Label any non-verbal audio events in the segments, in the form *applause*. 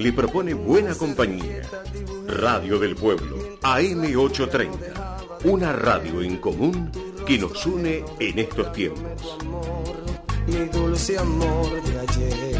le propone buena compañía. Radio del Pueblo, AM830. Una radio en común que nos une en estos tiempos. Mi dulce amor de ayer.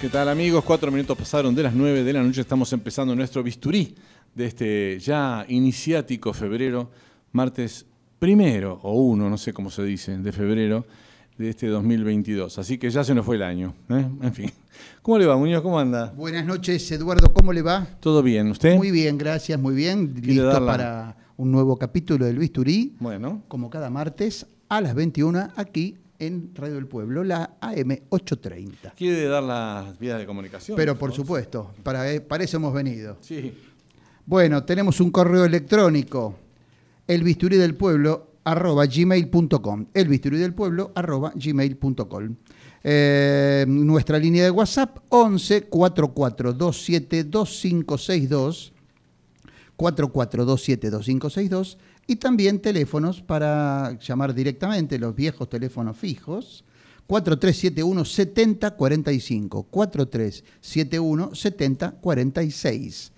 ¿Qué tal amigos? Cuatro minutos pasaron de las nueve de la noche. Estamos empezando nuestro bisturí de este ya iniciático febrero, martes primero o uno, no sé cómo se dice, de febrero de este 2022. Así que ya se nos fue el año. ¿eh? En fin. ¿Cómo le va, Muñoz? ¿Cómo anda? Buenas noches, Eduardo. ¿Cómo le va? ¿Todo bien? ¿Usted? Muy bien, gracias, muy bien. ¿Quiere Listo darla? para un nuevo capítulo del Bisturí, Bueno, como cada martes a las 21 aquí en Radio del Pueblo, la AM 830. ¿quiere dar las vías de comunicación? Pero por supuesto, para, eh, para eso hemos venido. Sí. Bueno, tenemos un correo electrónico, elbisturí del pueblo arroba gmail.com, elbisturídelpueblo arroba gmail.com. Eh, nuestra línea de WhatsApp 11 44 27 2562 4427 2562 y también teléfonos para llamar directamente los viejos teléfonos fijos 4371 7045 4371 7046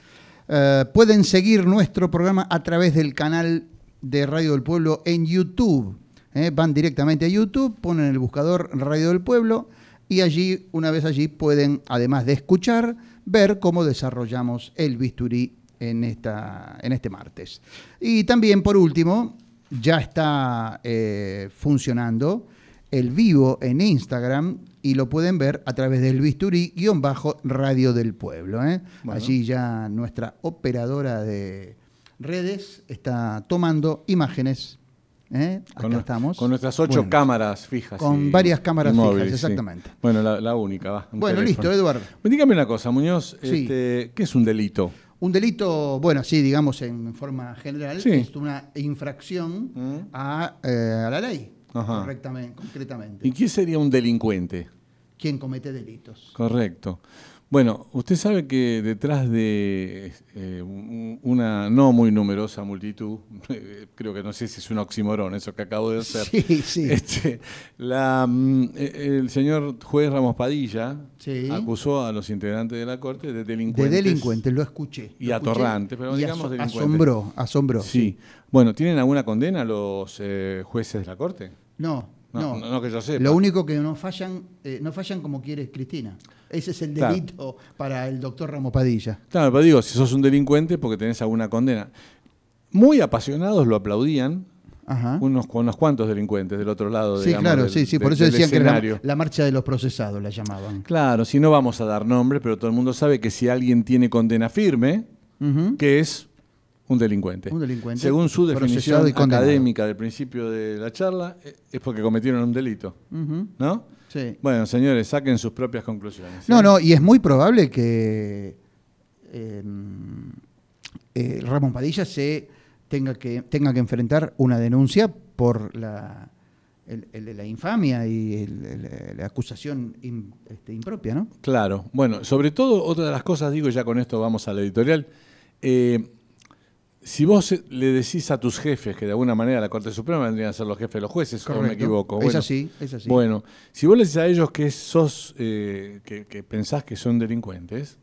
Eh, pueden seguir nuestro programa a través del canal de Radio del Pueblo en YouTube. Eh, van directamente a YouTube, ponen el buscador Radio del Pueblo y allí, una vez allí, pueden, además de escuchar, ver cómo desarrollamos el bisturí en, esta, en este martes. Y también, por último, ya está eh, funcionando el vivo en Instagram y lo pueden ver a través del bisturí-radio del pueblo. ¿eh? Bueno. Allí ya nuestra operadora de redes está tomando imágenes. ¿eh? Acá Con, estamos. con nuestras ocho Bueno, cámaras fijas. Con varias cámaras fijas, sí. exactamente. Bueno, la, la única, va. Bueno, teléfono. listo, Eduardo. Dígame una cosa, Muñoz. Sí. este, ¿Qué es un delito? Un delito, bueno, sí, digamos en forma general, Sí. es una infracción Mm. a, eh, a la ley, Ajá. correctamente, concretamente. ¿Y qué sería un delincuente? Quien comete delitos. Correcto. Bueno, usted sabe que detrás de eh, un- una no muy numerosa multitud, *laughs* creo que no sé si es un oximorón eso que acabo de hacer, Sí, sí. *laughs* este, la, mm, eh, el señor juez Ramos Padilla Sí. acusó a los integrantes de la Corte de De delincuentes. delincuentes, lo escuché. Y lo escuché pero digamos aso- delincuentes. Asombró, asombró. Sí. Bueno, ¿tienen alguna condena los eh, jueces de la Corte? No, No, no. no que yo sepa. Lo único que no fallan, eh, no fallan como quiere Cristina. Ese es el Claro. delito para el doctor Ramos Padilla. Claro, pero digo, si sos un delincuente porque tenés alguna condena. Muy apasionados lo aplaudían Ajá. unos, unos cuantos delincuentes del otro lado. Sí, digamos, claro, del- sí, sí. Por eso decían que la, la marcha de los procesados, la llamaban. Claro, si no vamos a dar nombre, pero todo el mundo sabe que si alguien tiene condena firme, que es un delincuente. Un delincuente, Según su definición académica del principio de la charla, eh, es porque cometieron un delito. ¿No? Sí. Bueno, señores, saquen sus propias conclusiones. No, no, y es muy probable que eh, eh, Ramón Padilla se tenga que, tenga que enfrentar una denuncia por la, el- el- la infamia y el- la acusación este, impropia, ¿no? Claro. Bueno, sobre todo, otra de las cosas, digo, ya con esto vamos a la editorial. eh, si vos eh, le decís a tus jefes que de alguna manera la Corte Suprema vendrían a ser los jefes de los jueces, o me Correcto. equivoco. Es así, es así. Bueno, si vos le decís a ellos que sos, eh, que, que pensás que son delincuentes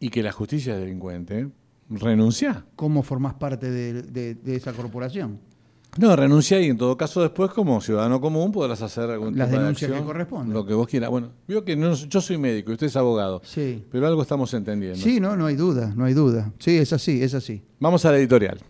y que la justicia es delincuente, renunciá. ¿Cómo formás parte de, de- de esa corporación? No, renuncia y en todo caso después como ciudadano común podrás hacer algún Las tipo de denuncias que acción, correspondan. Lo que vos quieras. Bueno, veo que no- yo soy médico y usted es abogado, Sí. pero algo estamos entendiendo. Sí, no, no hay duda, no hay duda. Sí, es así, es así. Vamos a la editorial.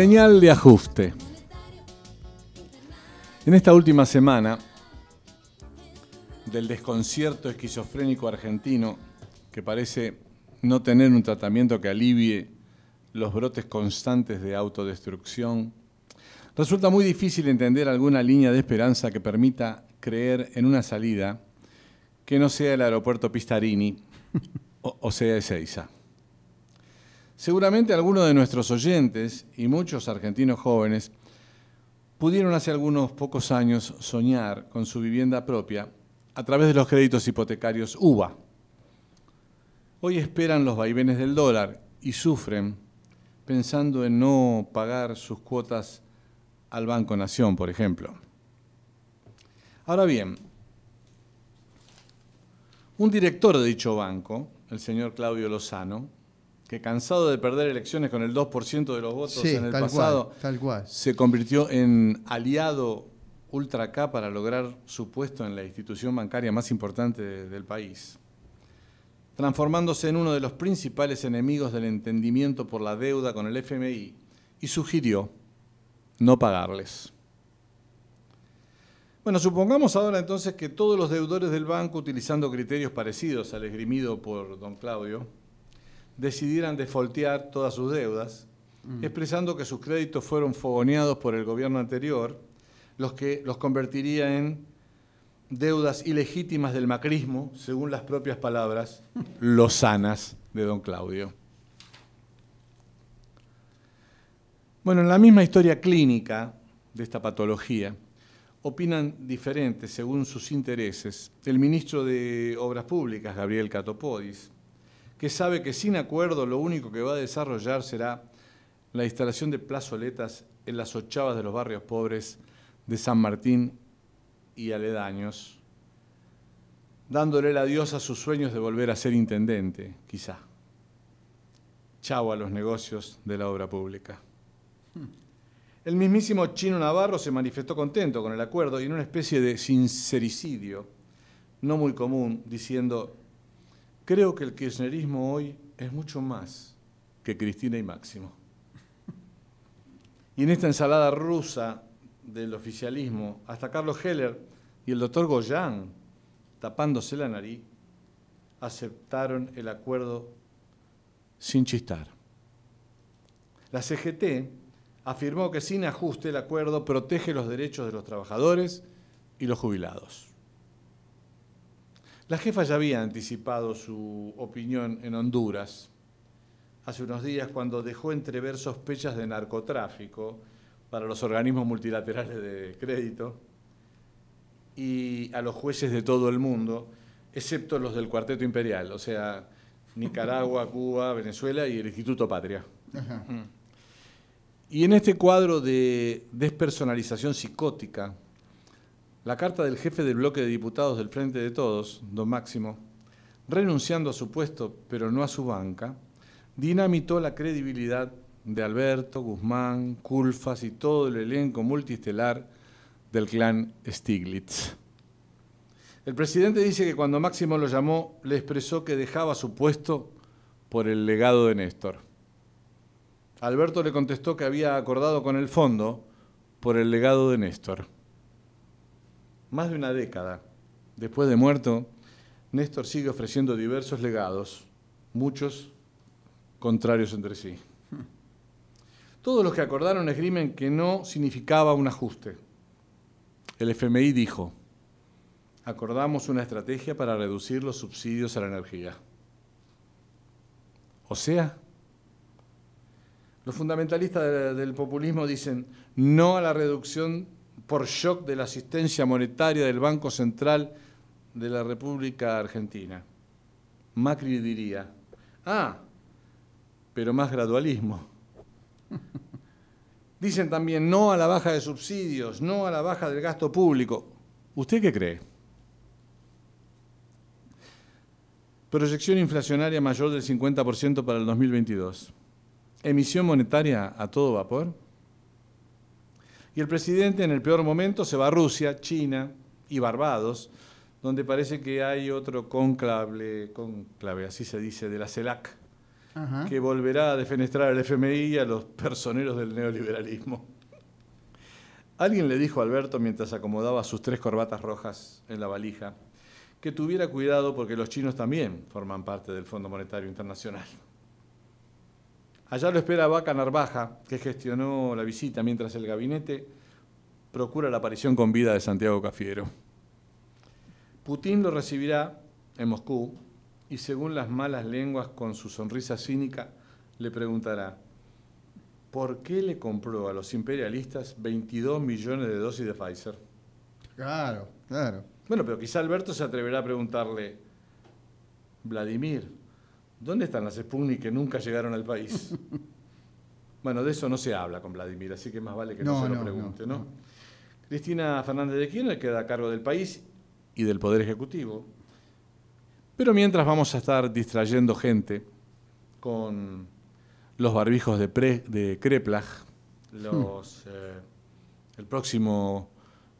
Señal de ajuste. En esta última semana del desconcierto esquizofrénico argentino, que parece no tener un tratamiento que alivie los brotes constantes de autodestrucción, resulta muy difícil entender alguna línea de esperanza que permita creer en una salida que no sea el aeropuerto Pistarini *laughs* o, sea Ezeiza. Seguramente algunos de nuestros oyentes y muchos argentinos jóvenes pudieron hace algunos pocos años soñar con su vivienda propia a través de los créditos hipotecarios UBA. Hoy esperan los vaivenes del dólar y sufren pensando en no pagar sus cuotas al Banco Nación, por ejemplo. Ahora bien, un director de dicho banco, el señor Claudio Lozano, que cansado de perder elecciones con el 2% de los votos Sí, en el tal pasado, cual, tal cual. se convirtió en aliado ultra K para lograr su puesto en la institución bancaria más importante de- del país, transformándose en uno de los principales enemigos del entendimiento por la deuda con el FMI y sugirió no pagarles. Bueno, supongamos ahora entonces que todos los deudores del banco, utilizando criterios parecidos al esgrimido por don Claudio, decidieran defoltear todas sus deudas, expresando que sus créditos fueron fogoneados por el gobierno anterior, los que los convertiría en deudas ilegítimas del macrismo, según las propias palabras *laughs* lozanas de don Claudio. Bueno, en la misma historia clínica de esta patología, opinan diferentes según sus intereses el ministro de Obras Públicas, Gabriel Catopodis, que sabe que sin acuerdo lo único que va a desarrollar será la instalación de plazoletas en las ochavas de los barrios pobres de San Martín y aledaños, dándole el adiós a sus sueños de volver a ser intendente, quizá. Chau a los negocios de la obra pública. El mismísimo Chino Navarro se manifestó contento con el acuerdo y en una especie de sincericidio no muy común, diciendo, creo que el kirchnerismo hoy es mucho más que Cristina y Máximo. Y en esta ensalada rusa del oficialismo, hasta Carlos Heller y el doctor Goyán, tapándose la nariz, aceptaron el acuerdo sin chistar. La CGT afirmó que sin ajuste el acuerdo protege los derechos de los trabajadores y los jubilados. La jefa ya había anticipado su opinión en Honduras hace unos días cuando dejó entrever sospechas de narcotráfico para los organismos multilaterales de crédito y a los jueces de todo el mundo, excepto los del Cuarteto Imperial, o sea, Nicaragua, *laughs* Cuba, Venezuela y el Instituto Patria. Y en este cuadro de despersonalización psicótica, la carta del jefe del bloque de diputados del Frente de Todos, don Máximo, renunciando a su puesto, pero no a su banca, dinamitó la credibilidad de Alberto, Guzmán, Culfas y todo el elenco multistelar del clan Stiglitz. El presidente dice que cuando Máximo lo llamó, le expresó que dejaba su puesto por el legado de Néstor. Alberto le contestó que había acordado con el fondo por el legado de Néstor. Más de una década después de muerto, Néstor sigue ofreciendo diversos legados, muchos contrarios entre sí. Todos los que acordaron esgrimen que no significaba un ajuste. El FMI dijo, acordamos una estrategia para reducir los subsidios a la energía. O sea, los fundamentalistas del populismo dicen no a la reducción por shock de la asistencia monetaria del Banco Central de la República Argentina. Macri diría, ah, pero más gradualismo. *laughs* Dicen también no a la baja de subsidios, no a la baja del gasto público. ¿Usted qué cree? Proyección inflacionaria mayor del 50% para el 2022. Emisión monetaria a todo vapor. Y el presidente en el peor momento se va a Rusia, China y Barbados, donde parece que hay otro conclave, conclave así se dice, de la CELAC, Ajá. que volverá a defenestrar al FMI y a los personeros del neoliberalismo. Alguien le dijo a Alberto mientras acomodaba sus tres corbatas rojas en la valija que tuviera cuidado porque los chinos también forman parte del Fondo Monetario Internacional. Allá lo espera Vaca Narvaja, que gestionó la visita mientras el gabinete procura la aparición con vida de Santiago Cafiero. Putin lo recibirá en Moscú y según las malas lenguas con su sonrisa cínica le preguntará, ¿por qué le compró a los imperialistas 22 millones de dosis de Pfizer? Claro, claro. Bueno, pero quizá Alberto se atreverá a preguntarle, Vladimir, ¿dónde están las Sputnik que nunca llegaron al país? *laughs* bueno, de eso no se habla con Vladimir, así que más vale que no, No, se lo no, pregunte, no. Cristina Fernández de Kirchner queda a cargo del país y del Poder Ejecutivo. Pero mientras vamos a estar distrayendo gente con los barbijos de, pre- de Kreplach, los, eh, el próximo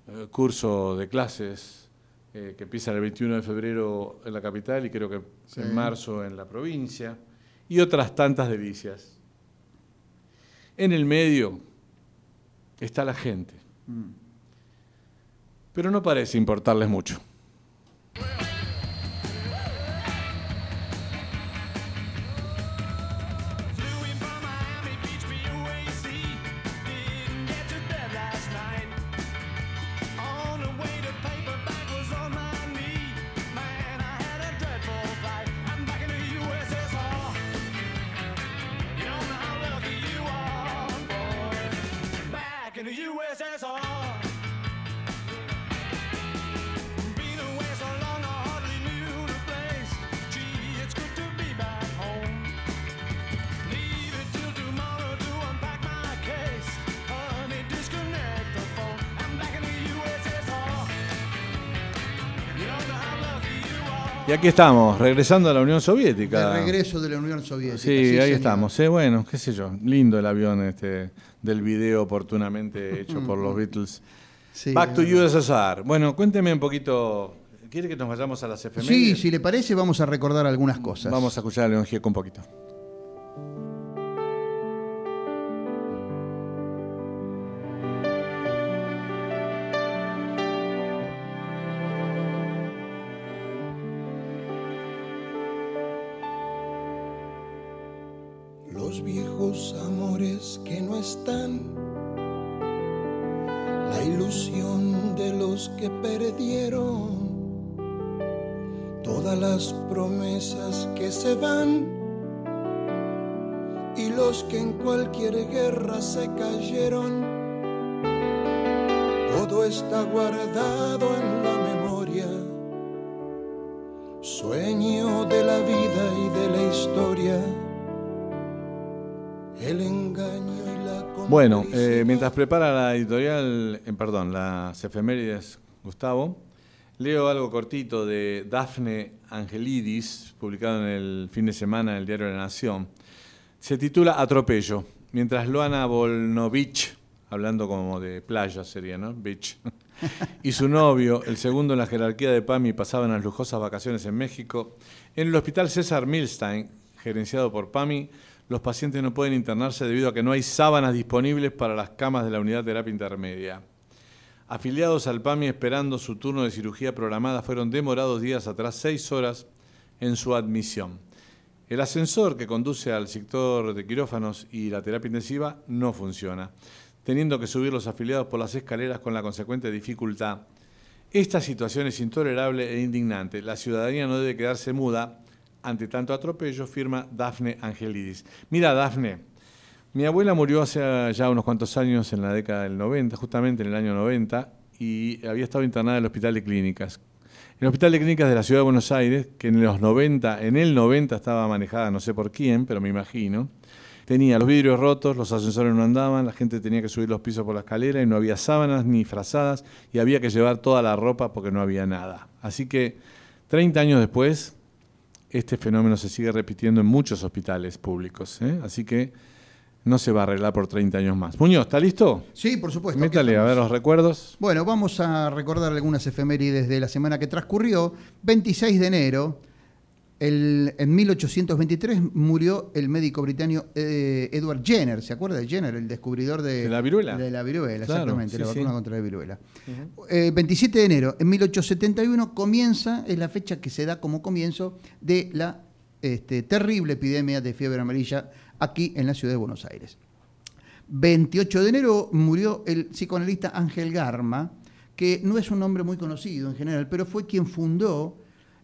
eh, curso de clases eh, que empieza el 21 de febrero en la capital y creo que Sí. en marzo en la provincia, y otras tantas delicias. En el medio está la gente, Mm. pero no parece importarles mucho. Y aquí estamos, regresando a la Unión Soviética. De regreso de la Unión Soviética. Sí, ahí señor. estamos. eh, bueno, qué sé yo. Lindo el avión este del video oportunamente hecho por los Beatles. Sí, Back to. USSR. Bueno, cuénteme un poquito. ¿Quiere que nos vayamos a las Sí, efemérides? si le parece, vamos a recordar algunas cosas. Vamos a escuchar a León Gieco un poquito. Que en cualquier guerra se cayeron. Todo está guardado en la memoria, sueño de la vida y de la historia el engaño y la Bueno, eh, mientras prepara la editorial, eh, perdón, las efemérides, Gustavo, Leo algo cortito de Dafne Angelidis, publicado en el fin de semana en el diario La Nación. Se titula Atropello, mientras Luana Volnovich, hablando como de playa sería, ¿no? Beach. *laughs* y su novio, el segundo en la jerarquía de PAMI, pasaban las lujosas vacaciones en México. En el hospital César Milstein, gerenciado por PAMI, los pacientes no pueden internarse debido a que no hay sábanas disponibles para las camas de la unidad de terapia intermedia. Afiliados al PAMI esperando su turno de cirugía programada fueron demorados días atrás seis horas en su admisión. El ascensor que conduce al sector de quirófanos y la terapia intensiva no funciona teniendo que subir los afiliados por las escaleras con la consecuente dificultad. Esta situación es intolerable e indignante. La ciudadanía no debe quedarse muda ante tanto atropello, firma Dafne Angelidis. Mira, Dafne, mi abuela murió hace ya unos cuantos años, en la década del 90, justamente en el año 90, y había estado internada en el Hospital de Clínicas. El Hospital de Clínicas de la Ciudad de Buenos Aires, que en los 90, en el 90 estaba manejada no sé por quién, pero me imagino, tenía los vidrios rotos, los ascensores no andaban, la gente tenía que subir los pisos por la escalera y no había sábanas ni frazadas y había que llevar toda la ropa porque no había nada. Así que 30 años después, este fenómeno se sigue repitiendo en muchos hospitales públicos. ¿eh? Así que no se va a arreglar por 30 años más. Muñoz, ¿está listo? Sí, por supuesto. Métale a ver los recuerdos. Bueno, vamos a recordar algunas efemérides de la semana que transcurrió. 26 de enero, el- en 1823 murió el médico británico eh, Edward Jenner, ¿se acuerda de Jenner, el descubridor de, ¿De la viruela? De la viruela, Claro, exactamente, sí, la sí. vacuna contra la viruela. Eh, 27 de enero, en 1871 comienza, es la fecha que se da como comienzo de la este, terrible epidemia de fiebre amarilla aquí en la ciudad de Buenos Aires. 28 de enero murió el psicoanalista Ángel Garma, que no es un nombre muy conocido en general, pero fue quien fundó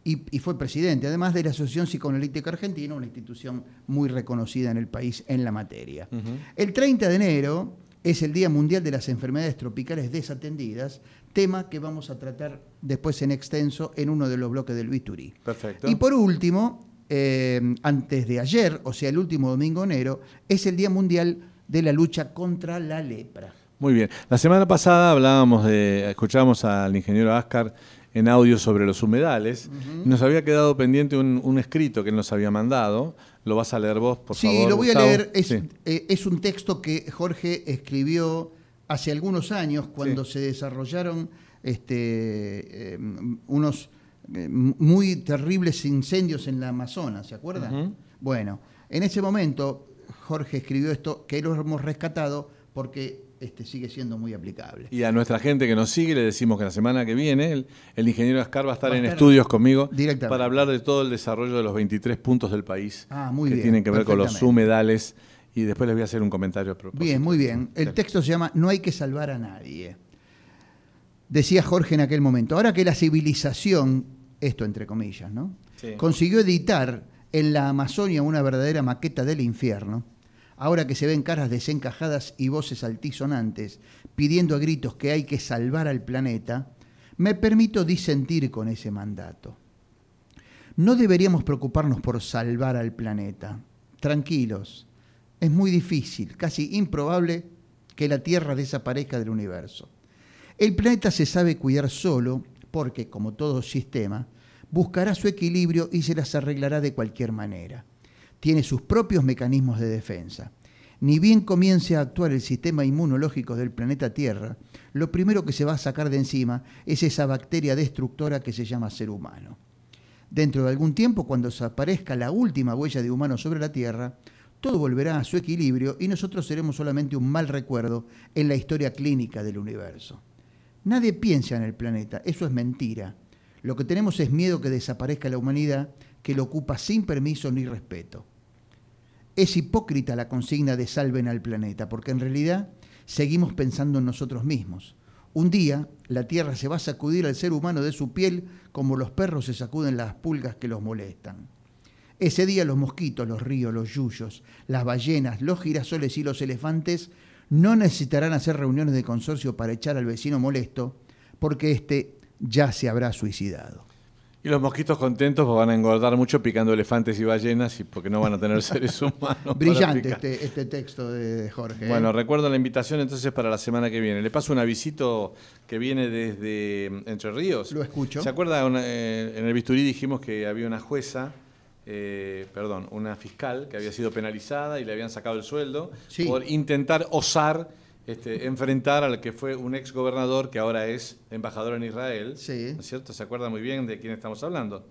y, y fue presidente, además de la Asociación Psicoanalítica Argentina, una institución muy reconocida en el país en la materia. El 30 de enero es el Día Mundial de las Enfermedades Tropicales Desatendidas, tema que vamos a tratar después en extenso en uno de los bloques del Bisturí. Perfecto. Y por último, eh, antes de ayer, o sea, el último domingo de enero, es el Día Mundial de la Lucha contra la Lepra. Muy bien. La semana pasada hablábamos de, escuchábamos al ingeniero Ascar en audio sobre los humedales. Nos había quedado pendiente un, un escrito que él nos había mandado. Lo vas a leer vos, por sí, favor. lo voy Gustavo? a leer. Es, Sí. eh, es un texto que Jorge escribió hace algunos años cuando Sí. se desarrollaron este, eh, unos muy terribles incendios en la Amazonas, ¿se acuerdan? Bueno, en ese momento Jorge escribió esto que lo hemos rescatado porque este, sigue siendo muy aplicable. Y a nuestra gente que nos sigue le decimos que la semana que viene el, el ingeniero Ascar va a estar Va en estar estudios conmigo para hablar de todo el desarrollo de los 23 puntos del país Ah, muy que bien, tienen que ver con los humedales. Y después les voy a hacer un comentario a propósito. Bien, muy bien. El texto se llama No hay que salvar a nadie. Decía Jorge en aquel momento, ahora que la civilización, esto entre comillas, ¿no? Sí. Consiguió editar en la Amazonia una verdadera maqueta del infierno, ahora que se ven caras desencajadas y voces altisonantes pidiendo a gritos que hay que salvar al planeta, me permito disentir con ese mandato. No deberíamos preocuparnos por salvar al planeta. Tranquilos, es muy difícil, casi improbable, que la Tierra desaparezca del universo. El planeta se sabe cuidar solo porque, como todo sistema, buscará su equilibrio y se las arreglará de cualquier manera. Tiene sus propios mecanismos de defensa. Ni bien comience a actuar el sistema inmunológico del planeta Tierra, lo primero que se va a sacar de encima es esa bacteria destructora que se llama ser humano. Dentro de algún tiempo, cuando desaparezca la última huella de humano sobre la Tierra, todo volverá a su equilibrio y nosotros seremos solamente un mal recuerdo en la historia clínica del universo. Nadie piensa en el planeta, eso es mentira. Lo que tenemos es miedo que desaparezca la humanidad que lo ocupa sin permiso ni respeto. Es hipócrita la consigna de salven al planeta, porque en realidad seguimos pensando en nosotros mismos. Un día la Tierra se va a sacudir al ser humano de su piel como los perros se sacuden las pulgas que los molestan. Ese día los mosquitos, los ríos, los yuyos, las ballenas, los girasoles y los elefantes no necesitarán hacer reuniones de consorcio para echar al vecino molesto, porque éste ya se habrá suicidado. Y los mosquitos contentos pues, van a engordar mucho picando elefantes y ballenas y porque no van a tener *laughs* seres humanos. Brillante este, este texto de Jorge. ¿eh? Bueno, recuerdo la invitación entonces para la semana que viene. Le paso un avisito que viene desde mm, Entre Ríos. Lo escucho. ¿Se acuerda? Una- eh, en el bisturí dijimos que había una jueza, eh, perdón, una fiscal que había sido penalizada y le habían sacado el sueldo Sí. por intentar osar este, enfrentar al que fue un ex gobernador que ahora es embajador en Israel. Sí. ¿No es cierto? ¿Se acuerda muy bien de quién estamos hablando?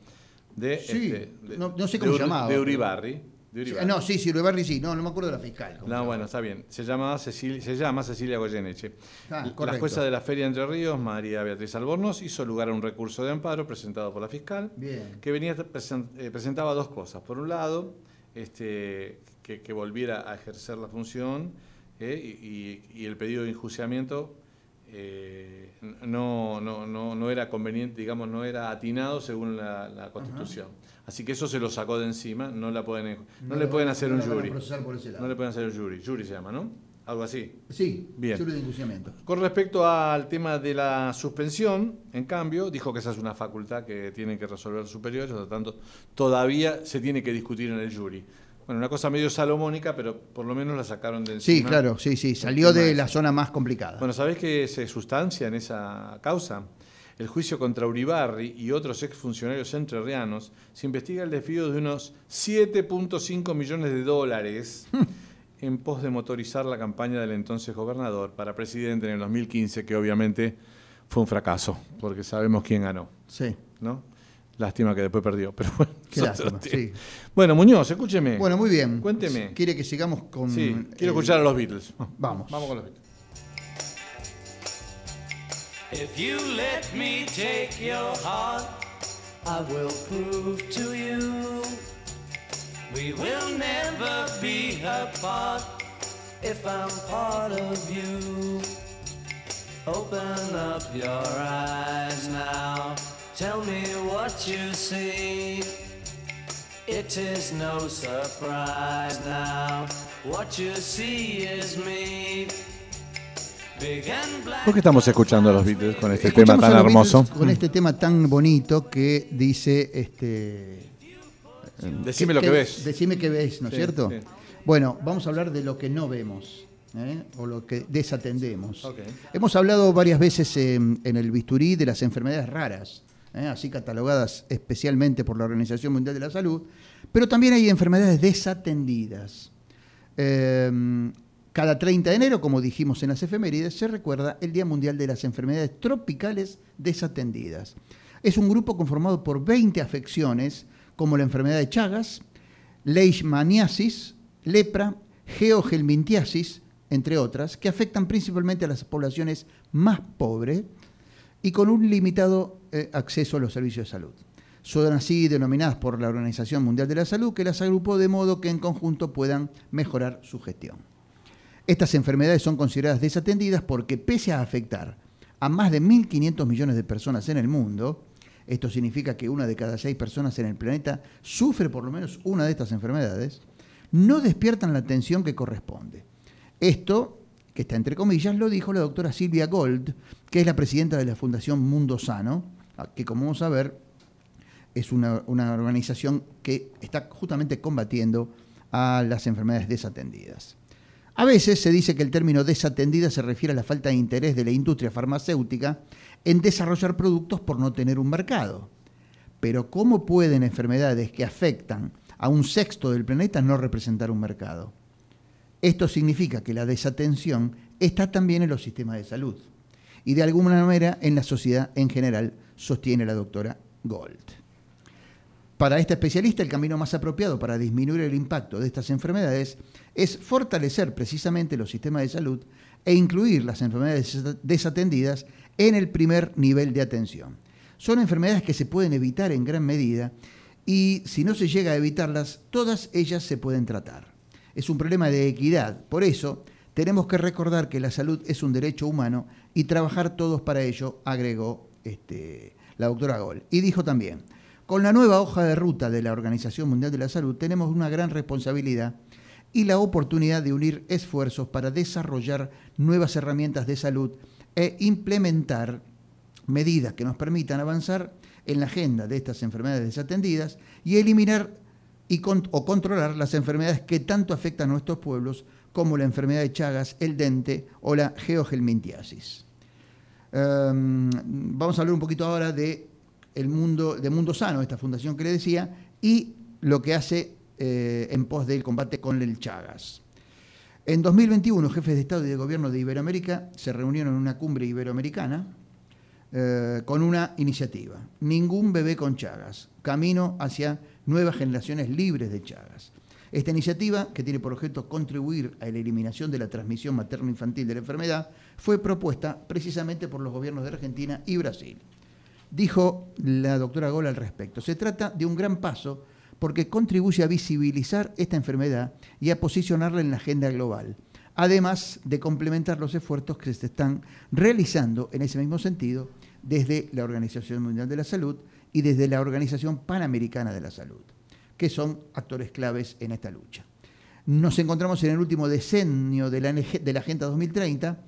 De, Sí, este, de- no- no sé de cómo llamaba, De pero- Uribarri. De Uribarri. no, sí, sí, Uribarri sí, no, no me acuerdo de la fiscal. ¿cómo se No, bueno, está bien. Se, llamaba Cecilia, se llama Cecilia Goyeneche. Ah, la jueza de la Feria Entre Ríos, María Beatriz Albornoz, hizo lugar a un recurso de amparo presentado por la fiscal, Bien. que venía eh, presentaba dos cosas. Por un lado, este, que, que volviera a ejercer la función eh, y, y- y el pedido de enjuiciamiento eh, no, no, no, no era conveniente, digamos, no era atinado según la, la Constitución. Así que eso se lo sacó de encima, no, la pueden, no, le pueden hacer un jury. No le pueden hacer un jury. Jury se llama, ¿no? Algo así. Sí, Bien. jury de enjuiciamiento. Con respecto al tema de la suspensión, en cambio, dijo que esa es una facultad que tienen que resolver superiores, por lo tanto, todavía se tiene que discutir en el jury. Bueno, una cosa medio salomónica, pero por lo menos la sacaron de encima. Sí, claro, sí, sí, salió de la zona más complicada. Bueno, ¿sabés qué se sustancia en esa causa? El juicio contra Uribarri y otros exfuncionarios entrerrianos se investiga el desvío de unos 7.5 millones de dólares *laughs* en pos de motorizar la campaña del entonces gobernador para presidente en el 2015, que obviamente fue un fracaso, porque sabemos quién ganó, Sí. ¿no? Lástima que después perdió, pero bueno. *laughs* Qué lástima, sí. Bueno, Muñoz, escúcheme. Bueno, muy bien. Cuénteme. ¿Quiere que sigamos con...? Sí, quiero el- escuchar a los Beatles. *laughs* Vamos. Vamos con los Beatles. If you let me take your heart, I will prove to you we will never be apart if I'm part of you. Open up your eyes now, tell me what you see. It is no surprise now, what you see is me. ¿Por qué estamos escuchando a los Beatles con este tema Escuchamos tan a los hermoso? Con este tema tan bonito que dice, este... Decime lo que ves. Decime qué ves, ¿no es Sí, cierto? sí. Bueno, vamos a hablar de lo que no vemos, ¿eh? o lo que desatendemos. Ok. Hemos hablado varias veces en, en el bisturí de las enfermedades raras, ¿eh? así catalogadas especialmente por la Organización Mundial de la Salud, pero también hay enfermedades desatendidas. Eh, cada 30 de enero, como dijimos en las efemérides, se recuerda el Día Mundial de las Enfermedades Tropicales Desatendidas. Es un grupo conformado por 20 afecciones, como la enfermedad de Chagas, leishmaniasis, lepra, geogelmintiasis, entre otras, que afectan principalmente a las poblaciones más pobres y con un limitado eh, acceso a los servicios de salud. Son así denominadas por la Organización Mundial de la Salud, que las agrupó de modo que en conjunto puedan mejorar su gestión. Estas enfermedades son consideradas desatendidas porque pese a afectar a más de 1.500 millones de personas en el mundo, esto significa que una de cada seis personas en el planeta sufre por lo menos una de estas enfermedades, no despiertan la atención que corresponde. Esto, que está entre comillas, lo dijo la doctora Silvia Gold, que es la presidenta de la Fundación Mundo Sano, que como vamos a ver es una, una organización que está justamente combatiendo a las enfermedades desatendidas. A veces se dice que el término desatendida se refiere a la falta de interés de la industria farmacéutica en desarrollar productos por no tener un mercado. Pero ¿cómo pueden enfermedades que afectan a un sexto del planeta no representar un mercado? Esto significa que la desatención está también en los sistemas de salud y de alguna manera en la sociedad en general, sostiene la doctora Gold. Para esta especialista, el camino más apropiado para disminuir el impacto de estas enfermedades es fortalecer precisamente los sistemas de salud e incluir las enfermedades desatendidas en el primer nivel de atención. Son enfermedades que se pueden evitar en gran medida y si no se llega a evitarlas, todas ellas se pueden tratar. Es un problema de equidad, por eso tenemos que recordar que la salud es un derecho humano y trabajar todos para ello, agregó este, la doctora Gol. Y dijo también, con la nueva hoja de ruta de la Organización Mundial de la Salud tenemos una gran responsabilidad y la oportunidad de unir esfuerzos para desarrollar nuevas herramientas de salud e implementar medidas que nos permitan avanzar en la agenda de estas enfermedades desatendidas y eliminar o controlar las enfermedades que tanto afectan a nuestros pueblos, como la enfermedad de Chagas, el dente o la geogelmintiasis. Em, vamos a hablar un poquito ahora de el mundo, de Mundo Sano, esta fundación que le decía, y lo que hace eh, en pos del combate con el Chagas. En 2021, jefes de Estado y de Gobierno de Iberoamérica se reunieron en una cumbre iberoamericana eh, con una iniciativa. Ningún bebé con Chagas. Camino hacia nuevas generaciones libres de Chagas. Esta iniciativa, que tiene por objeto contribuir a la eliminación de la transmisión materno-infantil de la enfermedad, fue propuesta precisamente por los gobiernos de Argentina y Brasil. Dijo la doctora Gola al respecto. Se trata de un gran paso porque contribuye a visibilizar esta enfermedad y a posicionarla en la agenda global, además de complementar los esfuerzos que se están realizando en ese mismo sentido desde la Organización Mundial de la Salud y desde la Organización Panamericana de la Salud, que son actores claves en esta lucha. Nos encontramos en el último decenio de la, de la Agenda 2030.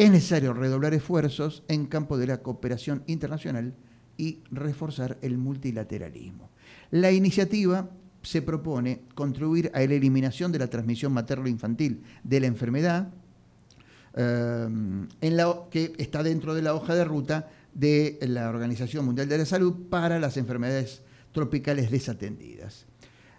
Es necesario redoblar esfuerzos en campo de la cooperación internacional y reforzar el multilateralismo. La iniciativa se propone contribuir a la eliminación de la transmisión materno-infantil de la enfermedad, eh, en que está dentro de la hoja de ruta de la Organización Mundial de la Salud para las enfermedades tropicales desatendidas.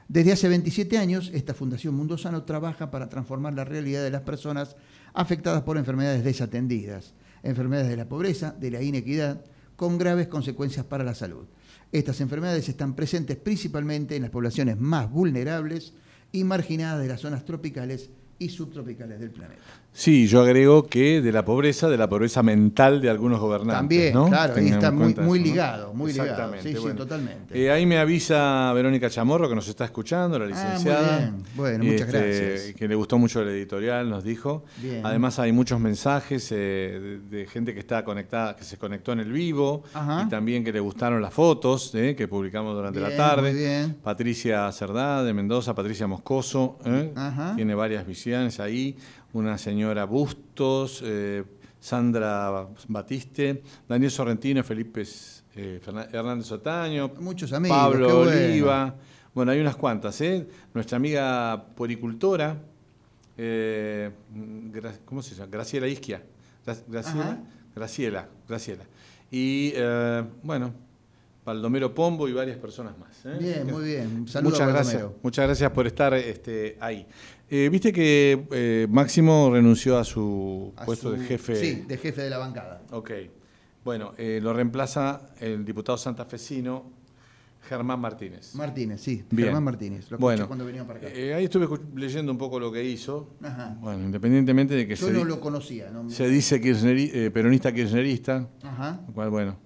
Desde hace 27 años, esta Fundación Mundo Sano trabaja para transformar la realidad de las personas afectadas por enfermedades desatendidas, enfermedades de la pobreza, de la inequidad, con graves consecuencias para la salud. Estas enfermedades están presentes principalmente en las poblaciones más vulnerables y marginadas de las zonas tropicales y subtropicales del planeta. Sí, yo agrego que de la pobreza, de la pobreza mental de algunos gobernantes. También, ¿no? claro, ahí está muy, muy eso, ligado, muy ligado. Exactamente, Sí, sí, bueno. totalmente. Eh, ahí me avisa Verónica Chamorro que nos está escuchando, la Ah, muy licenciada. bien. Bueno, muchas Este, gracias. Que le gustó mucho el editorial, nos dijo. Bien. Además hay muchos mensajes eh, de, de gente que está conectada, que se conectó en el vivo Ajá. y también que le gustaron las fotos eh, que publicamos durante la Bien, tarde. muy bien. Patricia Cerdá de Mendoza, Patricia Moscoso, eh, tiene varias visiones ahí. Una señora Bustos, eh, Sandra Batiste, Daniel Sorrentino, Felipe eh, Hernández Otaño, Muchos amigos, Pablo bueno. Oliva. Bueno, hay unas cuantas, ¿eh? Nuestra amiga poricultora, eh, ¿cómo se llama? Graciela Isquia. Gra- Graciela. Graciela, Graciela. Y, bueno, Baldomero Pombo y varias personas más. ¿eh? Bien, muy bien. Saludos Muchas gracias, muchas gracias por estar este, ahí. Eh, Viste que eh, Máximo renunció a su A puesto su- de jefe. Sí, de jefe de la bancada. Ok. Bueno, lo reemplaza el diputado santafesino Germán Martínez. Martínez, sí. Bien. Germán Martínez. Lo bueno, cuando venía para acá. ahí estuve leyendo un poco lo que hizo. Ajá. Bueno, independientemente de que Yo se, no lo conocía. ¿no? se dice kirchneri- peronista kirchnerista, Ajá. lo cual, bueno,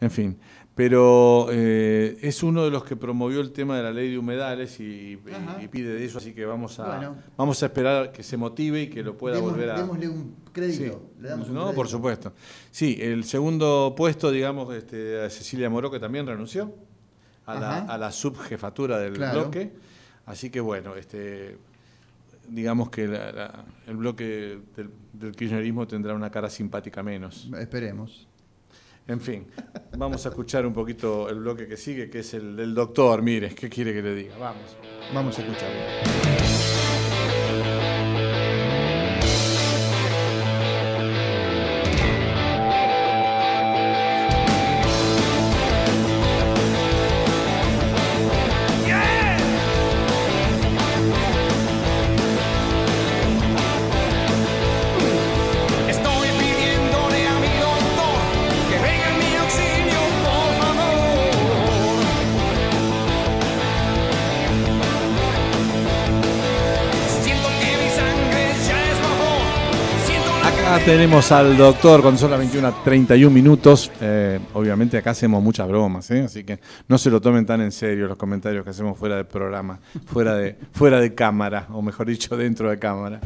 en fin. Pero eh, es uno de los que promovió el tema de la ley de humedales y, y- Ajá. y pide de eso, así que vamos a, Bueno. vamos a esperar que se motive y que lo pueda Demos- volver a... Démosle un crédito. Sí. Le damos un no, crédito. por supuesto. Sí, el segundo puesto, digamos, este, a Cecilia Moró, que también renunció a la, Ajá. a la subjefatura del Claro. bloque. Así que bueno, este, digamos que la- la- el bloque del, del kirchnerismo tendrá una cara simpática menos. Esperemos. En fin, vamos a escuchar un poquito el bloque que sigue, que es el del doctor. Mire, ¿qué quiere que le diga? Vamos. Vamos a escucharlo. Tenemos al doctor cuando son las 21 a 31 minutos. Eh, obviamente acá hacemos muchas bromas, ¿eh? así que no se lo tomen tan en serio los comentarios que hacemos fuera del programa, fuera de, fuera de cámara, o mejor dicho, dentro de cámara.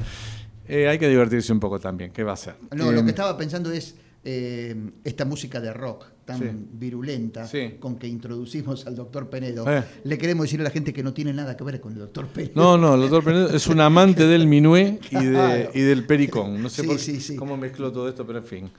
Eh, hay que divertirse un poco también, ¿qué va a ser? No, lo que estaba pensando es esta música de rock tan Sí. virulenta Sí. con que introducimos al doctor Penedo, Eh. le queremos decir a la gente que no tiene nada que ver con el doctor Penedo. No, no, el doctor Penedo es un amante del minué y, de- Claro. y del pericón. No sé Sí, por cómo mezcló todo esto, pero en fin.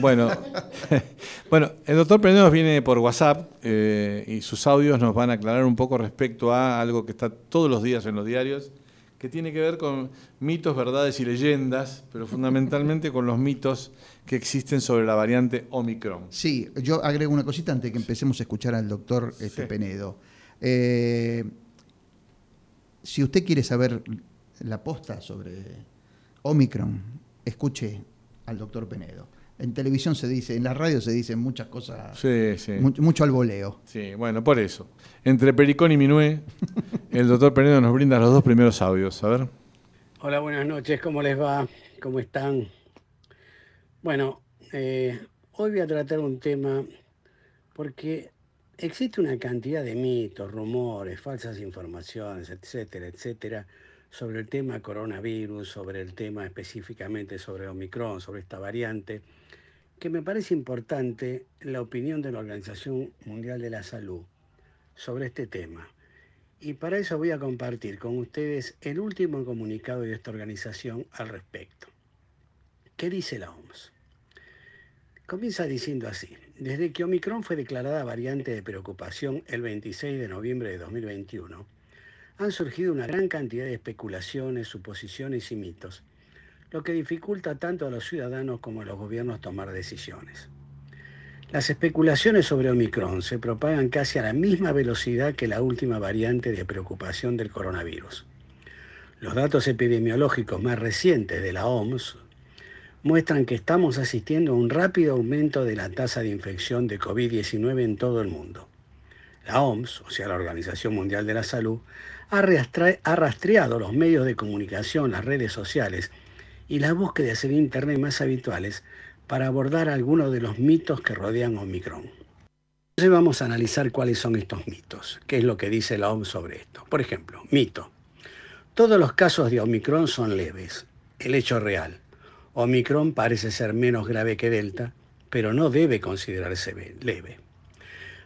Bueno, *laughs* bueno el doctor Penedo viene por WhatsApp eh, y sus audios nos van a aclarar un poco respecto a algo que está todos los días en los diarios, que tiene que ver con mitos, verdades y leyendas, pero fundamentalmente con los mitos que existen sobre la variante Omicron. Sí, yo agrego una cosita antes de que empecemos a escuchar al doctor este, Sí. Penedo. Eh, si usted quiere saber la posta sobre Omicron, escuche al doctor Penedo. En televisión se dice, en la radio se dicen muchas cosas, Sí, sí. mu- mucho al voleo. Sí, bueno, por eso. Entre Pericón y Minué, el doctor Penedo nos brinda los dos primeros audios. A ver. Hola, buenas noches, ¿cómo les va? ¿Cómo están? Bueno, eh, hoy voy a tratar un tema porque existe una cantidad de mitos, rumores, falsas informaciones, etcétera, etcétera, sobre el tema coronavirus, sobre el tema específicamente sobre Omicron, sobre esta variante, que me parece importante la opinión de la Organización Mundial de la Salud sobre este tema. Y para eso voy a compartir con ustedes el último comunicado de esta organización al respecto. ¿Qué dice la OMS? Comienza diciendo así, desde que Omicron fue declarada variante de preocupación el 26 de noviembre de 2021, han surgido una gran cantidad de especulaciones, suposiciones y mitos, lo que dificulta tanto a los ciudadanos como a los gobiernos tomar decisiones. Las especulaciones sobre Omicron se propagan casi a la misma velocidad que la última variante de preocupación del coronavirus. Los datos epidemiológicos más recientes de la OMS muestran que estamos asistiendo a un rápido aumento de la tasa de infección de COVID-19 en todo el mundo. La OMS, o sea, la Organización Mundial de la Salud, ha rastreado los medios de comunicación, las redes sociales y las búsquedas en Internet más habituales para abordar algunos de los mitos que rodean Omicron. Entonces vamos a analizar cuáles son estos mitos, qué es lo que dice la OMS sobre esto. Por ejemplo, mito. Todos los casos de Omicron son leves. El hecho real. Omicron parece ser menos grave que Delta, pero no debe considerarse ve- leve.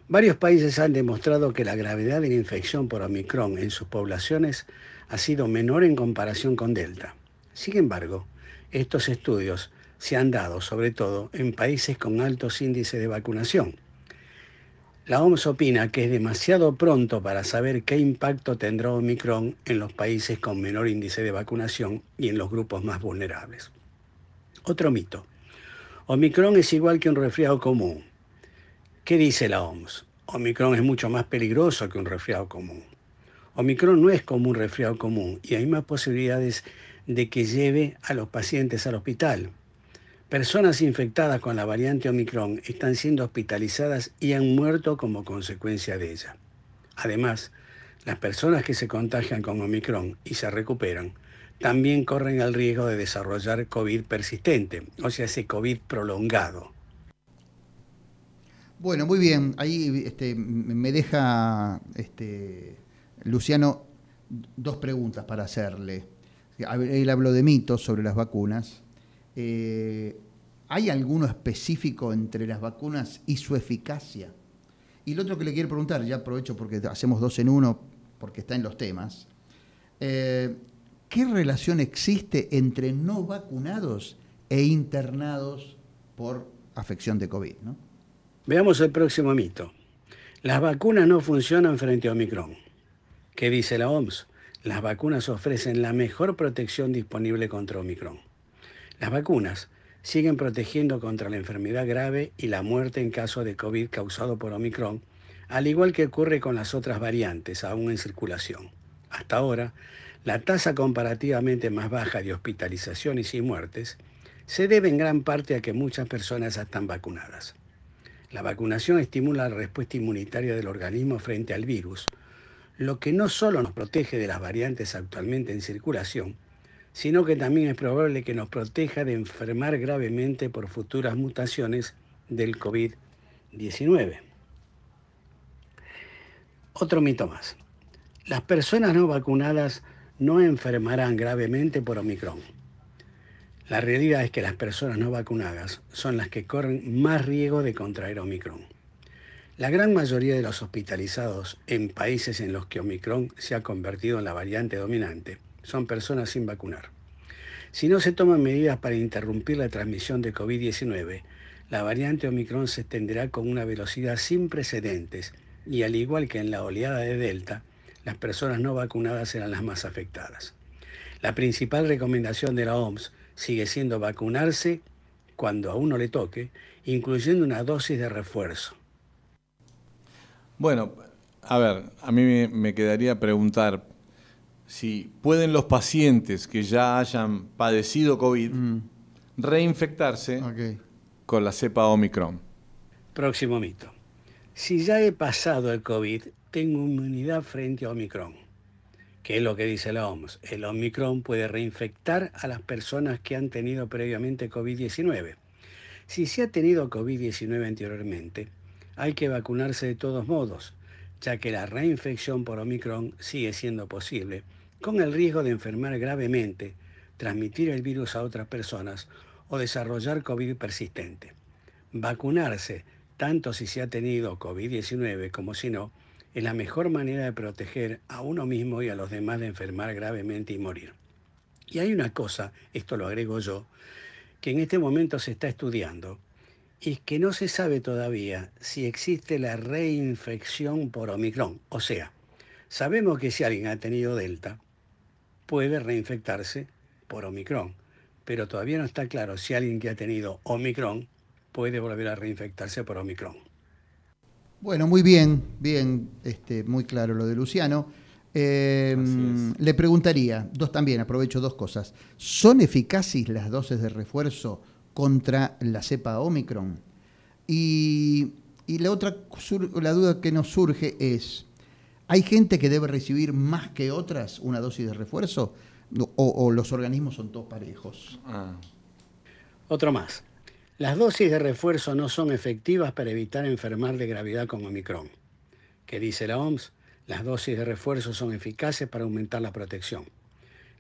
Varios países han demostrado que la gravedad de la infección por Omicron en sus poblaciones ha sido menor en comparación con Delta. Sin embargo, estos estudios se han dado sobre todo en países con altos índices de vacunación. La OMS opina que es demasiado pronto para saber qué impacto tendrá Omicron en los países con menor índice de vacunación y en los grupos más vulnerables. Otro mito. Omicron es igual que un resfriado común. ¿Qué dice la OMS? Omicron es mucho más peligroso que un resfriado común. Omicron no es como un resfriado común y hay más posibilidades de que lleve a los pacientes al hospital. Personas infectadas con la variante Omicron están siendo hospitalizadas y han muerto como consecuencia de ella. Además, las personas que se contagian con Omicron y se recuperan también corren el riesgo de desarrollar COVID persistente, o sea, ese COVID prolongado. Bueno, muy bien. Ahí este, me deja este, Luciano dos preguntas para hacerle. Él habló de mitos sobre las vacunas. Eh, ¿Hay alguno específico entre las vacunas y su eficacia? Y lo otro que le quiero preguntar, ya aprovecho porque hacemos dos en uno, porque está en los temas. Eh, ¿Qué relación existe entre no vacunados e internados por afección de COVID? Veamos el próximo mito. Las vacunas no funcionan frente a Omicron. ¿Qué dice la OMS? Las vacunas ofrecen la mejor protección disponible contra Omicron. Las vacunas siguen protegiendo contra la enfermedad grave y la muerte en caso de COVID causado por Omicron, al igual que ocurre con las otras variantes aún en circulación. Hasta ahora, la tasa comparativamente más baja de hospitalizaciones y muertes se debe en gran parte a que muchas personas están vacunadas. La vacunación estimula la respuesta inmunitaria del organismo frente al virus, lo que no solo nos protege de las variantes actualmente en circulación, sino que también es probable que nos proteja de enfermar gravemente por futuras mutaciones del COVID-19. Otro mito más. Las personas no vacunadas no enfermarán gravemente por Omicron. La realidad es que las personas no vacunadas son las que corren más riesgo de contraer Omicron. La gran mayoría de los hospitalizados en países en los que Omicron se ha convertido en la variante dominante son personas sin vacunar. Si no se toman medidas para interrumpir la transmisión de COVID-19, la variante Omicron se extenderá con una velocidad sin precedentes y al igual que en la oleada de Delta, las personas no vacunadas serán las más afectadas. La principal recomendación de la OMS sigue siendo vacunarse cuando a uno le toque, incluyendo una dosis de refuerzo. Bueno, a ver, a mí me quedaría preguntar si pueden los pacientes que ya hayan padecido COVID Mm, reinfectarse con la cepa Omicron. Próximo mito. Si ya he pasado el COVID, tengo inmunidad frente a Omicron. ¿Qué es lo que dice la OMS? El Omicron puede reinfectar a las personas que han tenido previamente COVID-19. Si se ha tenido COVID-19 anteriormente, hay que vacunarse de todos modos, ya que la reinfección por Omicron sigue siendo posible, con el riesgo de enfermar gravemente, transmitir el virus a otras personas o desarrollar COVID persistente. Vacunarse, tanto si se ha tenido COVID-19 como si no, es la mejor manera de proteger a uno mismo y a los demás de enfermar gravemente y morir. Y hay una cosa, esto lo agrego yo, que en este momento se está estudiando y que no se sabe todavía si existe la reinfección por Omicron. O sea, sabemos que si alguien ha tenido Delta, puede reinfectarse por Omicron, pero todavía no está claro si alguien que ha tenido Omicron puede volver a reinfectarse por Omicron. Bueno, muy bien, bien, este, muy claro lo de Luciano. Eh, le preguntaría, dos también, aprovecho dos cosas. ¿Son eficaces las dosis de refuerzo contra la cepa Omicron? Y, y la otra sur- la duda que nos surge es, ¿hay gente que debe recibir más que otras una dosis de refuerzo? ¿O, o los organismos son todos parejos? Ah, Otro más. Las dosis de refuerzo no son efectivas para evitar enfermar de gravedad con Omicron. ¿Qué dice la OMS? Las dosis de refuerzo son eficaces para aumentar la protección.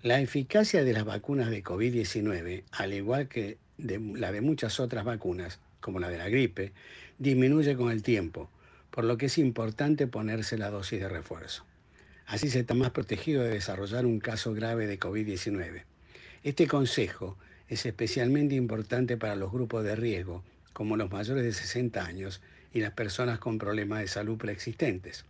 La eficacia de las vacunas de COVID-19, al igual que la de muchas otras vacunas, como la de la gripe, disminuye con el tiempo, por lo que es importante ponerse la dosis de refuerzo. Así se está más protegido de desarrollar un caso grave de COVID-19. Este consejo es especialmente importante para los grupos de riesgo, como los mayores de 60 años y las personas con problemas de salud preexistentes.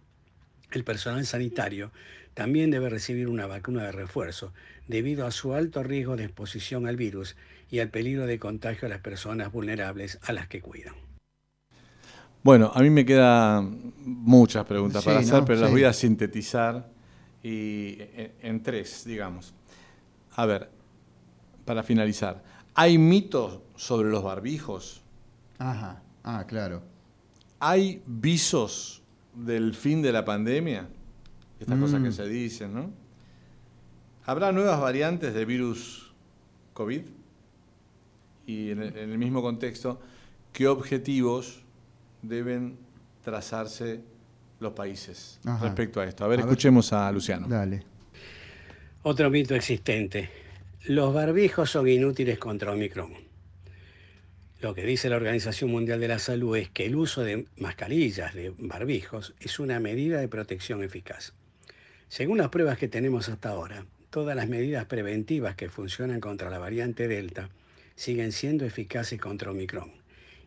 El personal sanitario también debe recibir una vacuna de refuerzo debido a su alto riesgo de exposición al virus y al peligro de contagio a las personas vulnerables a las que cuidan. Bueno, a mí me quedan muchas preguntas Sí, para hacer, ¿no? pero las voy a sintetizar y en, en tres, digamos. A ver, para finalizar, ¿hay mitos sobre los barbijos? Ajá, ah, claro. ¿Hay visos del fin de la pandemia? Estas cosas que Mm. se dicen, ¿no? ¿Habrá nuevas variantes de virus COVID? Y en el, en el mismo contexto, ¿qué objetivos deben trazarse los países Ajá. respecto a esto? A ver, A ver. escuchemos a Luciano. Dale. Otro mito existente. Los barbijos son inútiles contra Omicron. Lo que dice la Organización Mundial de la Salud es que el uso de mascarillas, de barbijos, es una medida de protección eficaz. Según las pruebas que tenemos hasta ahora, todas las medidas preventivas que funcionan contra la variante Delta siguen siendo eficaces contra Omicron.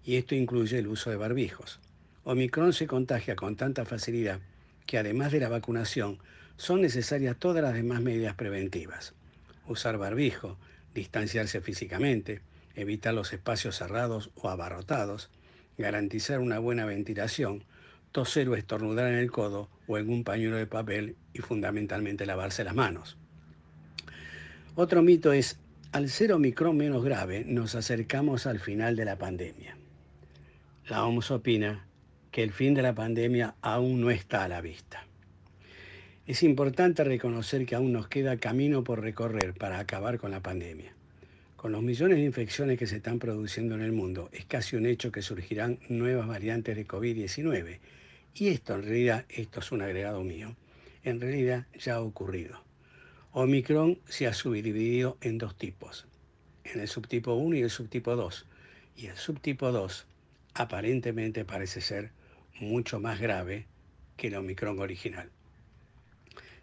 Y esto incluye el uso de barbijos. Omicron se contagia con tanta facilidad que además de la vacunación, son necesarias todas las demás medidas preventivas. Usar barbijo, distanciarse físicamente, evitar los espacios cerrados o abarrotados, garantizar una buena ventilación, toser o estornudar en el codo o en un pañuelo de papel y fundamentalmente lavarse las manos. Otro mito es, al ser Omicron menos grave, nos acercamos al final de la pandemia. La OMS opina que el fin de la pandemia aún no está a la vista. Es importante reconocer que aún nos queda camino por recorrer para acabar con la pandemia. Con los millones de infecciones que se están produciendo en el mundo, es casi un hecho que surgirán nuevas variantes de COVID-19. Y esto en realidad, esto es un agregado mío, en realidad ya ha ocurrido. Omicron se ha subdividido en dos tipos. en el subtipo 1 y el subtipo 2. Y el subtipo 2 aparentemente parece ser mucho más grave que el Omicron original.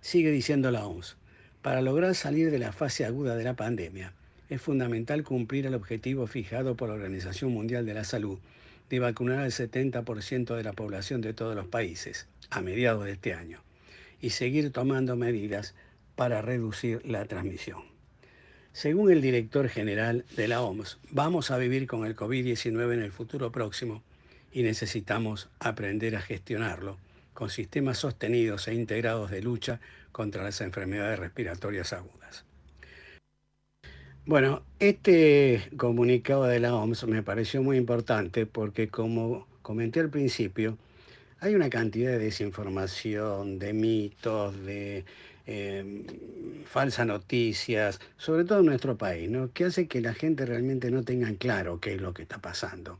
Sigue diciendo la OMS, para lograr salir de la fase aguda de la pandemia, es fundamental cumplir el objetivo fijado por la Organización Mundial de la Salud de vacunar al 70% de la población de todos los países a mediados de este año y seguir tomando medidas para reducir la transmisión. Según el director general de la OMS, vamos a vivir con el COVID-19 en el futuro próximo y necesitamos aprender a gestionarlo con sistemas sostenidos e integrados de lucha contra las enfermedades respiratorias agudas. Bueno, este comunicado de la OMS me pareció muy importante porque como comenté al principio, hay una cantidad de desinformación, de mitos, de eh, falsas noticias, sobre todo en nuestro país, ¿no? que hace que la gente realmente no tenga claro qué es lo que está pasando.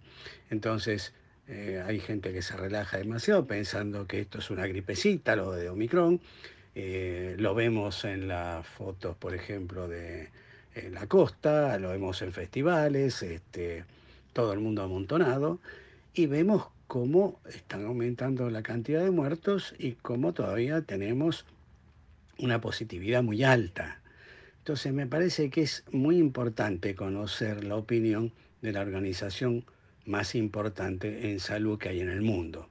Entonces, eh, hay gente que se relaja demasiado pensando que esto es una gripecita, lo de Omicron. Eh, lo vemos en las fotos, por ejemplo, de la costa, lo vemos en festivales, este, todo el mundo amontonado, y vemos cómo están aumentando la cantidad de muertos y cómo todavía tenemos una positividad muy alta. Entonces me parece que es muy importante conocer la opinión de la organización más importante en salud que hay en el mundo.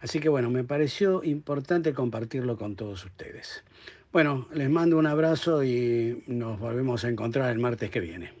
Así que bueno, me pareció importante compartirlo con todos ustedes. Bueno, les mando un abrazo y nos volvemos a encontrar el martes que viene.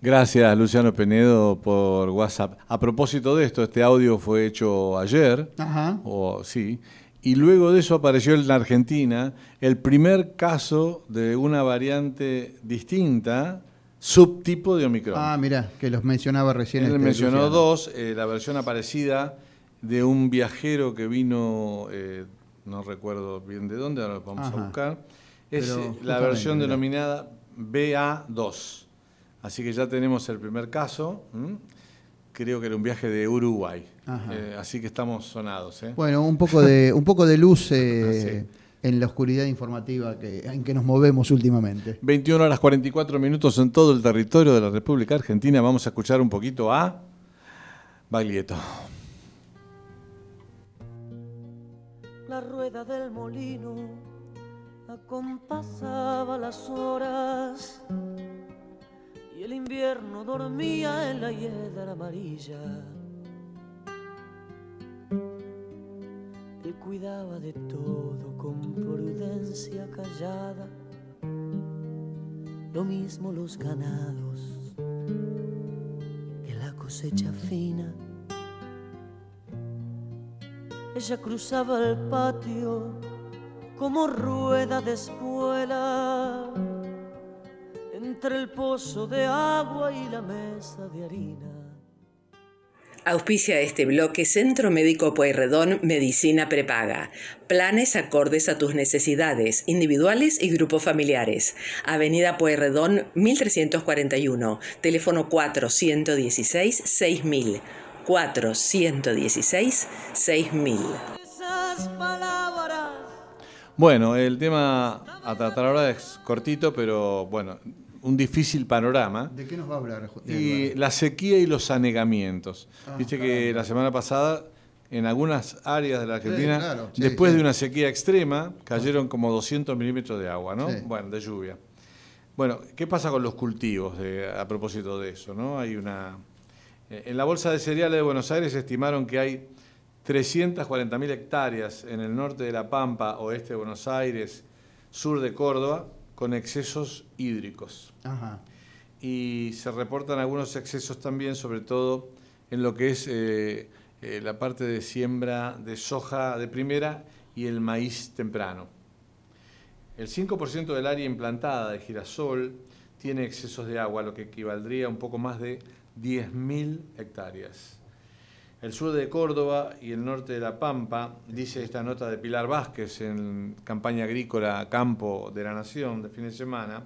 Gracias, Luciano Penedo, por WhatsApp. A propósito de esto, este audio fue hecho ayer, Ajá. o sí, y luego de eso apareció en la Argentina el primer caso de una variante distinta, subtipo de Omicron. Ah, mira, que los mencionaba recién. Él este mencionó Luciano. dos, eh, la versión aparecida de un viajero que vino, eh, no recuerdo bien de dónde, ahora lo vamos Ajá. a buscar, es Pero eh, la versión mira. denominada BA2. Así que ya tenemos el primer caso, creo que era un viaje de Uruguay. Eh, así que estamos sonados. Bueno, un poco de, un poco de luz *laughs* Ah, sí. En la oscuridad informativa que, en que nos movemos últimamente. 21 horas 44 minutos en todo el territorio de la República Argentina. Vamos a escuchar un poquito a Baglietto. La rueda del molino acompasaba las horas y el invierno dormía en la hiedra amarilla. Cuidaba de todo con prudencia callada, lo mismo los ganados que la cosecha fina. Ella cruzaba el patio como rueda de espuela entre el pozo de agua y la mesa de harina. Auspicia este bloque Centro Médico Pueyrredón Medicina Prepaga. Planes acordes a tus necesidades, individuales y grupos familiares. Avenida Pueyrredón 1341, teléfono 416 6000. 416 6000. Esas palabras Bueno, el tema a tratar ahora es cortito, pero bueno, un difícil panorama. ¿De qué nos va a hablar? Y la sequía y los anegamientos. Ah, Viste que la semana pasada, en algunas áreas de la Argentina, claro, sí, después sí. de una sequía extrema, cayeron como 200 milímetros de agua, ¿no? Bueno, de lluvia. Bueno, ¿qué pasa con los cultivos de- a propósito de eso? ¿no? Hay una. eh, En la Bolsa de Cereales de Buenos Aires estimaron que hay 340.000 hectáreas en el norte de La Pampa, oeste de Buenos Aires, sur de Córdoba, con excesos hídricos Ajá. y se reportan algunos excesos también, sobre todo en lo que es eh, eh, la parte de siembra de soja de primera y el maíz temprano. El 5% del área implantada de girasol tiene excesos de agua, lo que equivaldría a un poco más de 10.000 hectáreas. El sur de Córdoba y el norte de La Pampa, dice esta nota de Pilar Vázquez en campaña agrícola Campo de la Nación de fin de semana,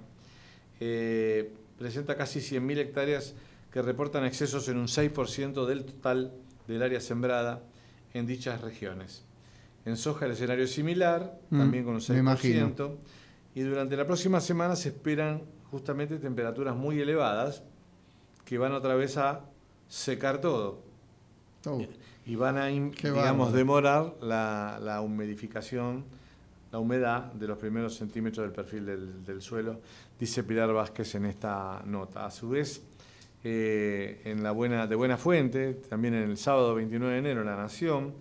eh, presenta casi 100.000 hectáreas que reportan excesos en un 6% del total del área sembrada en dichas regiones. En soja el escenario es similar, Mm, también con un me imagino. 6%, y durante la próxima semana se esperan justamente temperaturas muy elevadas que van otra vez a secar todo. Oh, Y van a, digamos, demorar la, la humedificación, la humedad de los primeros centímetros del perfil del, del suelo, dice Pilar Vázquez en esta nota. A su vez, eh, en la buena, de buena fuente, también en el sábado 29 de enero, en La Nación,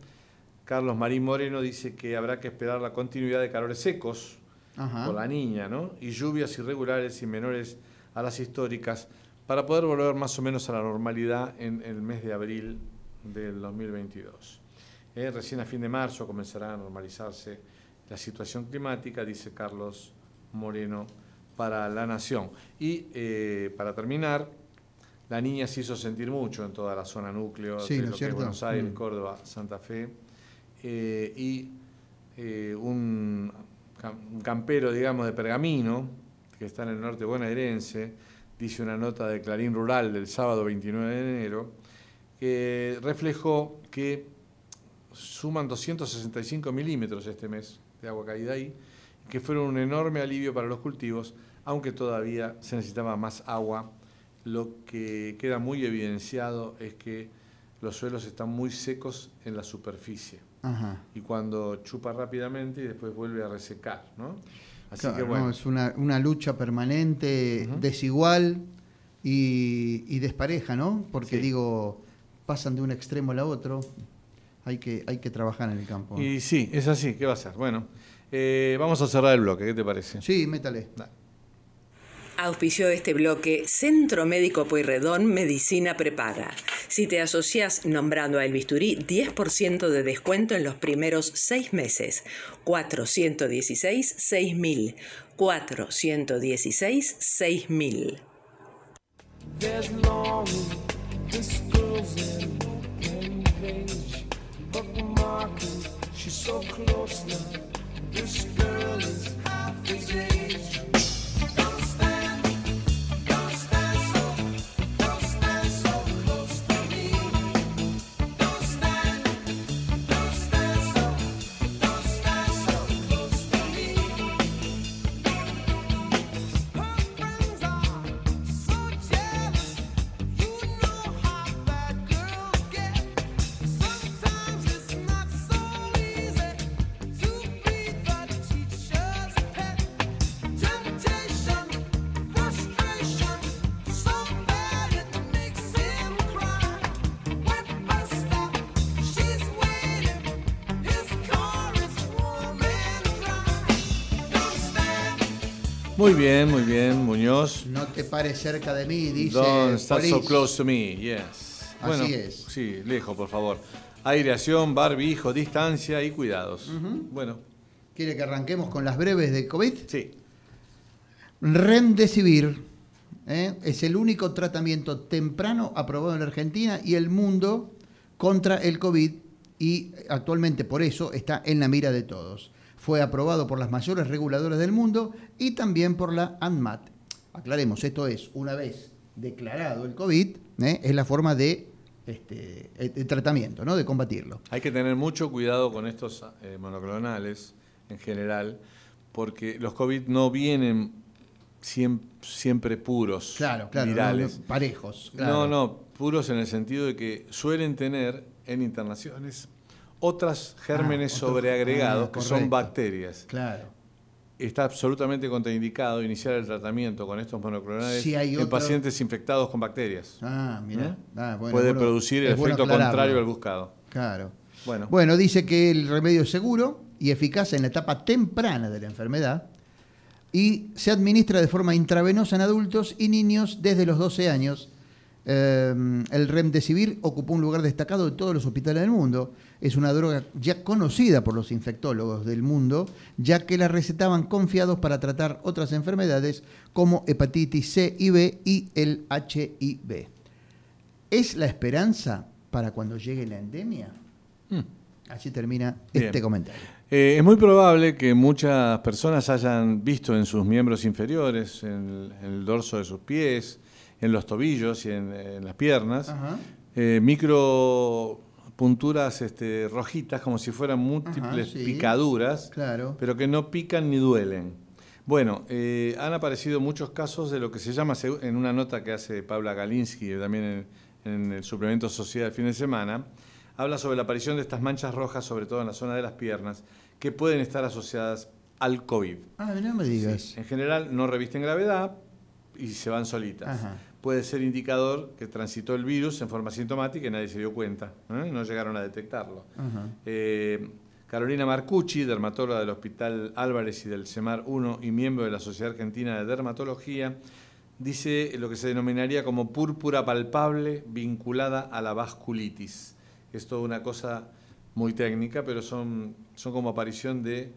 Carlos Marín Moreno dice que habrá que esperar la continuidad de calores secos Ajá. por la niña, ¿no? Y lluvias irregulares y menores a las históricas para poder volver más o menos a la normalidad en el mes de abril del 2022. Eh, recién a fin de marzo comenzará a normalizarse la situación climática, dice Carlos Moreno para La Nación. Y eh, para terminar, la niña se hizo sentir mucho en toda la zona núcleo Sí, de. Buenos Aires, Mm. Córdoba, Santa Fe. Eh, y un, un campero, digamos, de Pergamino, que está en el norte bonaerense, dice una nota de Clarín Rural del sábado 29 de enero, que reflejó que suman 265 milímetros este mes de agua caída ahí, que fueron un enorme alivio para los cultivos, aunque todavía se necesitaba más agua. Lo que queda muy evidenciado es que los suelos están muy secos en la superficie Ajá. y cuando chupa rápidamente y después vuelve a resecar, ¿no? Así Claro, que no, bueno, es una, una lucha permanente, desigual y, y despareja, ¿no? Porque Sí. digo, pasan de un extremo al otro. Hay que, hay que trabajar en el campo. y sí, es así, ¿qué va a ser? Bueno, eh, vamos a cerrar el bloque, ¿qué te parece? Sí, métale. Auspició este bloque Centro Médico Pueyrredón Medicina Prepaga. Si te asocias nombrando a El Bisturí, 10% de descuento en los primeros seis meses. 416-6000. 416-6000. This girl's in. She's so close now. This girl is half his age. Muy bien, muy bien, Muñoz. No te pares cerca de mí, dice. Don't stand so close to me, yes. Así es. Sí, lejos, por favor. Aireación, barbijo, distancia y cuidados. Bueno, ¿Quiere que arranquemos con las breves de COVID? sí. Remdesivir ¿eh? es el único tratamiento temprano aprobado en la Argentina y el mundo contra el COVID y actualmente por eso está en la mira de todos. Fue aprobado por las mayores reguladoras del mundo y también por la ANMAT. Aclaremos, esto es, una vez declarado el COVID, ¿eh? es la forma de este, el- el tratamiento, ¿no? de combatirlo. Hay que tener mucho cuidado con estos eh, monoclonales en general, porque los COVID no vienen siem- siempre puros, Claro, claro, virales. no, parejos. No, no, puros en el sentido de que suelen tener en internaciones otras gérmenes Ah, otros- sobreagregados que son bacterias. Claro. Está absolutamente contraindicado iniciar el tratamiento con estos monoclonales Si hay en otro- pacientes infectados con bacterias. Ah, mira. ¿Eh? Ah, bueno, Puede bueno, producir el bueno efecto contrario al buscado. Claro. Bueno, Bueno, dice que el remedio es seguro y eficaz en la etapa temprana de la enfermedad y se administra de forma intravenosa en adultos y niños desde los 12 años. Eh, el remdesivir ocupó un lugar destacado en todos los hospitales del mundo. Es una droga ya conocida por los infectólogos del mundo, ya que la recetaban confiados para tratar otras enfermedades como hepatitis C y B y el HIV. ¿Es la esperanza para cuando llegue la endemia? Mm. Así termina Bien. este comentario. Eh, es muy probable que muchas personas hayan visto en sus miembros inferiores, en el, en el dorso de sus pies, en los tobillos y en, en las piernas, eh, micro punturas este, rojitas como si fueran múltiples sí. picaduras, Claro. pero que no pican ni duelen. Bueno, eh, han aparecido muchos casos de lo que se llama, en una nota que hace Paula Galinsky, también en, en el suplemento Sociedad del fin de semana, habla sobre la aparición de estas manchas rojas, sobre todo en la zona de las piernas, que pueden estar asociadas al COVID. Ah, no me digas. Sí, En general no revisten gravedad y se van solitas. Ajá. Puede ser indicador que transitó el virus en forma sintomática y nadie se dio cuenta, ¿eh? no llegaron a detectarlo. Eh, Carolina Marcucci, dermatóloga del Hospital Álvarez y del CEMAR 1 y miembro de la Sociedad Argentina de Dermatología, dice lo que se denominaría como púrpura palpable vinculada a la vasculitis. Es toda una cosa muy técnica, pero son, son como aparición de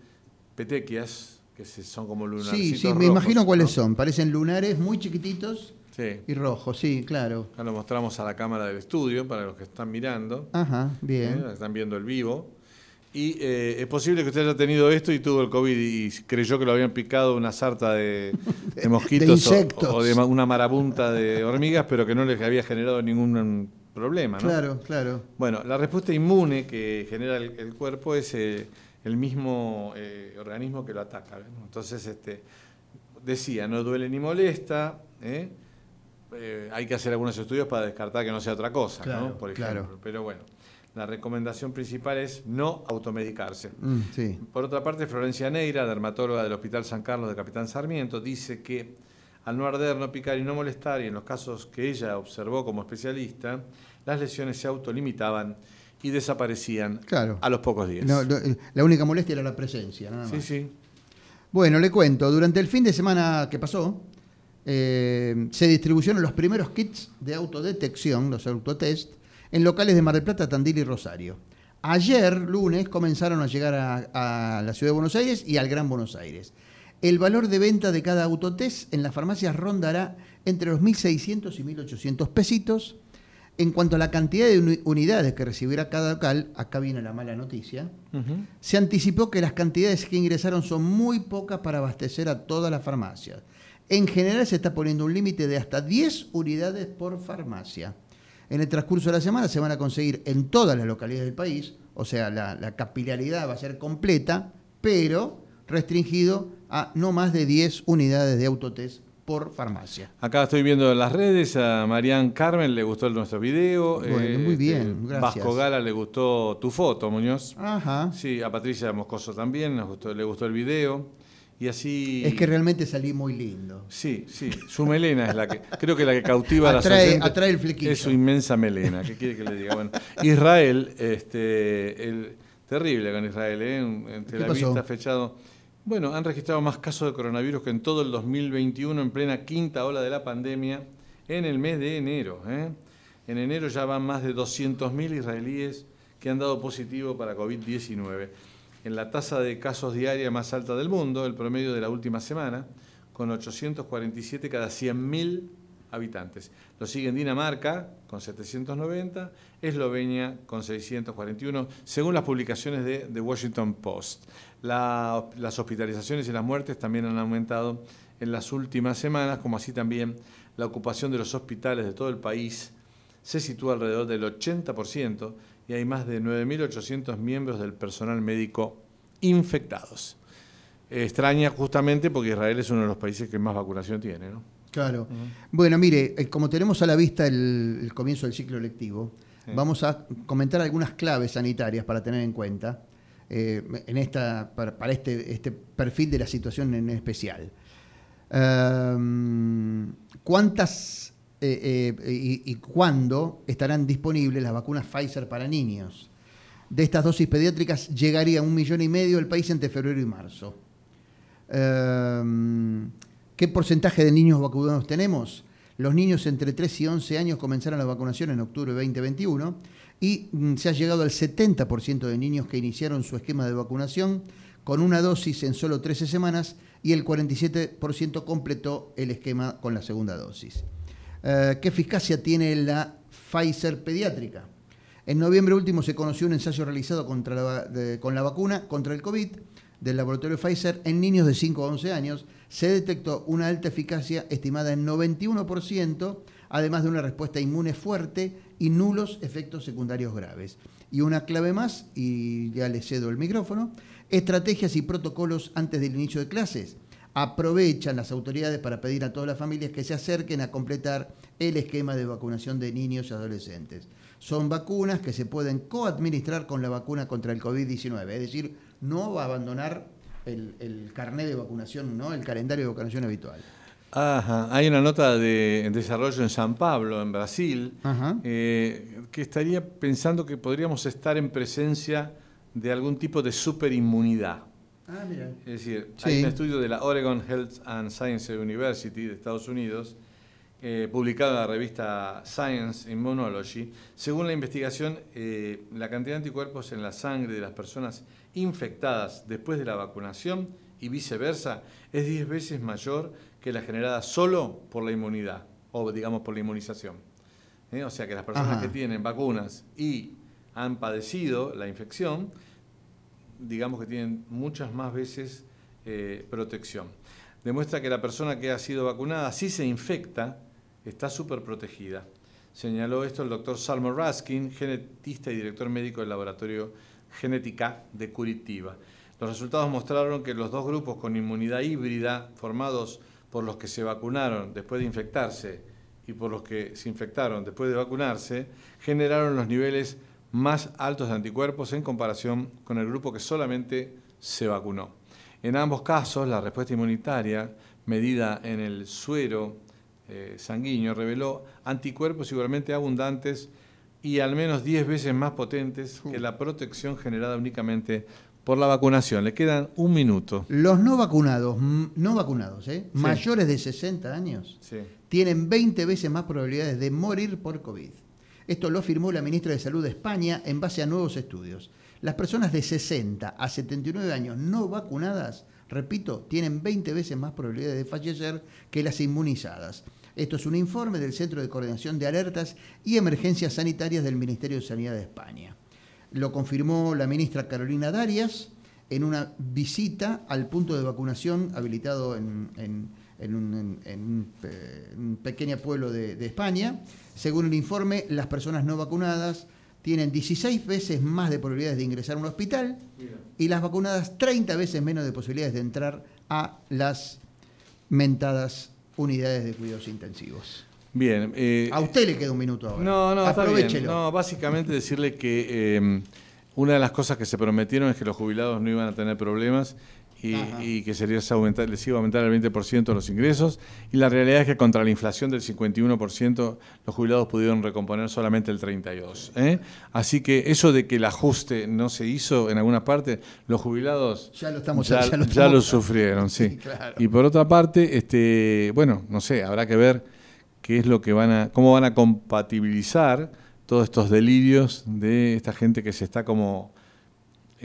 petequias, que son como lunarcitos Sí, sí, me rojos, imagino cuáles son. Parecen lunares muy chiquititos Sí. y rojos, sí, claro. Acá lo mostramos a la cámara del estudio para los que están mirando. Ajá, ¿eh? bien. Están viendo el vivo. Y eh, es posible que usted haya tenido esto y tuvo el COVID y creyó que lo habían picado una sarta de, *laughs* de mosquitos de o- insectos. O, de una marabunta de hormigas, pero que no les había generado ningún problema. ¿no? Claro, claro. Bueno, la respuesta inmune que genera el, el cuerpo es eh, el mismo eh, organismo que lo ataca. Entonces, este, decía, no duele ni molesta. ¿eh? Eh, hay que hacer algunos estudios para descartar que no sea otra cosa, Claro, ¿no? por claro. ejemplo. Pero bueno, la recomendación principal es no automedicarse. Mm, sí. Por otra parte, Florencia Neira, dermatóloga del Hospital San Carlos de Capitán Sarmiento, dice que al no arder, no picar y no molestar, y en los casos que ella observó como especialista, las lesiones se autolimitaban y desaparecían Claro. a los pocos días. No, no, la única molestia era la presencia, nada más. sí, sí. Bueno, le cuento, durante el fin de semana que pasó, eh, se distribuyeron los primeros kits de autodetección, los autotest, en locales de Mar del Plata, Tandil y Rosario. Ayer, lunes, comenzaron a llegar a, a la ciudad de Buenos Aires y al Gran Buenos Aires. El valor de venta de cada autotest en las farmacias rondará entre los 1.600 y 1.800 pesitos. En cuanto a la cantidad de uni- unidades que recibirá cada local, acá viene la mala noticia, se anticipó que las cantidades que ingresaron son muy pocas para abastecer a todas las farmacias. En general se está poniendo un límite de hasta 10 unidades por farmacia. En el transcurso de la semana se van a conseguir en todas las localidades del país, o sea, la, la capilaridad va a ser completa, pero restringido a no más de 10 unidades de autotest por farmacia. Acá estoy viendo en las redes, a Marian Carmen le gustó nuestro video. Bueno, muy bien, gracias. Vasco Gala le gustó tu foto, Muñoz. Ajá. Sí, a Patricia Moscoso también nos gustó- le gustó el video. Y así... Es que realmente salí muy lindo. Sí, sí, su melena es la que, creo que la que cautiva a las Atrae- el flequillo. Es su inmensa melena, ¿qué quiere que le diga? Bueno, Israel, este, el, terrible con Israel, ¿eh? En- Tel ¿Qué Aviv está fechado. Bueno, han registrado más casos de coronavirus que en todo el 2021, en plena quinta ola de la pandemia, en el mes de enero. ¿eh? En enero ya van más de 200.000 israelíes que han dado positivo para COVID-19. En la tasa de casos diaria más alta del mundo, el promedio de la última semana, con 847 cada 100.000 habitantes. Lo siguen Dinamarca con 790, Eslovenia con 641, según las publicaciones de The Washington Post. La- las hospitalizaciones y las muertes también han aumentado en las últimas semanas, como así también la ocupación de los hospitales de todo el país se sitúa alrededor del 80% y hay más de 9.800 miembros del personal médico infectados. Extraña justamente porque Israel es uno de los países que más vacunación tiene, ¿no? Claro. Bueno, mire, eh, como tenemos a la vista el, el comienzo del ciclo lectivo, Sí. vamos a comentar algunas claves sanitarias para tener en cuenta eh, en esta, para, para este, este perfil de la situación en especial. Ehm, ¿Cuántas eh, eh, y, cuándo estarán disponibles las vacunas Pfizer para niños? De estas dosis pediátricas llegaría un millón y medio el país entre febrero y marzo. Ehm, ¿Qué porcentaje de niños vacunados tenemos? Los niños entre 3 y 11 años comenzaron la vacunación en octubre de 2021 y mm, se ha llegado al 70% de niños que iniciaron su esquema de vacunación con una dosis en solo 13 semanas y el 47% completó el esquema con la segunda dosis. Eh, ¿Qué eficacia tiene la Pfizer pediátrica? En noviembre último se conoció un ensayo realizado contra con la vacuna contra el COVID del laboratorio Pfizer en niños de 5 a 11 años. Se detectó una alta eficacia estimada en 91%, además de una respuesta inmune fuerte y nulos efectos secundarios graves. Y una clave más, y ya le cedo el micrófono, estrategias y protocolos antes del inicio de clases. Aprovechan las autoridades para pedir a todas las familias que se acerquen a completar el esquema de vacunación de niños y adolescentes. Son vacunas que se pueden coadministrar con la vacuna contra el COVID-19, es decir, no va a abandonar el, el carnet de vacunación, ¿no? el calendario de vacunación habitual. Ajá. Hay una nota de desarrollo en San Pablo, en Brasil, eh, que estaría pensando que podríamos estar en presencia de algún tipo de superinmunidad. Ah, mira. Es decir, Sí. hay un estudio de la Oregon Health and Science University de Estados Unidos, eh, publicado en la revista Science Immunology. Según la investigación, eh, la cantidad de anticuerpos en la sangre de las personas infectadas después de la vacunación y viceversa es 10 veces mayor que la generada solo por la inmunidad, o digamos por la inmunización. ¿Eh? O sea que las personas Ajá. que tienen vacunas y han padecido la infección, digamos que tienen muchas más veces eh, protección. Demuestra que la persona que ha sido vacunada, si se infecta, está súper protegida. Señaló esto el doctor Salmo Raskin, genetista y director médico del laboratorio Genética de Curitiba. Los resultados mostraron que los dos grupos con inmunidad híbrida, formados por los que se vacunaron después de infectarse y por los que se infectaron después de vacunarse, generaron los niveles más altos de anticuerpos en comparación con el grupo que solamente se vacunó. En ambos casos, la respuesta inmunitaria, medida en el suero eh, sanguíneo, reveló anticuerpos igualmente abundantes y al menos 10 veces más potentes que la protección generada únicamente por la vacunación. Le quedan un minuto. Los no vacunados, no vacunados, ¿eh? mayores de 60 años, Sí. tienen 20 veces más probabilidades de morir por COVID. Esto lo afirmó la ministra de Salud de España en base a nuevos estudios. Las personas de 60 a 79 años no vacunadas, repito, tienen 20 veces más probabilidades de fallecer que las inmunizadas. Esto es un informe del Centro de Coordinación de Alertas y Emergencias Sanitarias del Ministerio de Sanidad de España. Lo confirmó la ministra Carolina Darias en una visita al punto de vacunación habilitado en, en- en un, en- en un pe- un pequeño pueblo de, de España. Según el informe, las personas no vacunadas tienen 16 veces más de probabilidades de ingresar a un hospital y las vacunadas 30 veces menos de posibilidades de entrar a las mentadas unidades de cuidados intensivos. Bien. eh, A usted le queda un minuto ahora. No, no, está bien. Aprovechelo. No, básicamente decirle que eh, una de las cosas que se prometieron es que los jubilados no iban a tener problemas y, y que se les, aumentar, les iba a aumentar el 20% los ingresos. Y la realidad es que contra la inflación del 51%, los jubilados pudieron recomponer solamente el 32%. ¿eh? Así que eso de que el ajuste no se hizo en alguna parte, los jubilados Ya lo estamos- ya, *laughs* ya lo ya estamos- lo sufrieron, sí. *laughs* Sí, claro. Y por otra parte, este, bueno, no sé, habrá que ver qué es lo que van a, cómo van a compatibilizar todos estos delirios de esta gente que se está como,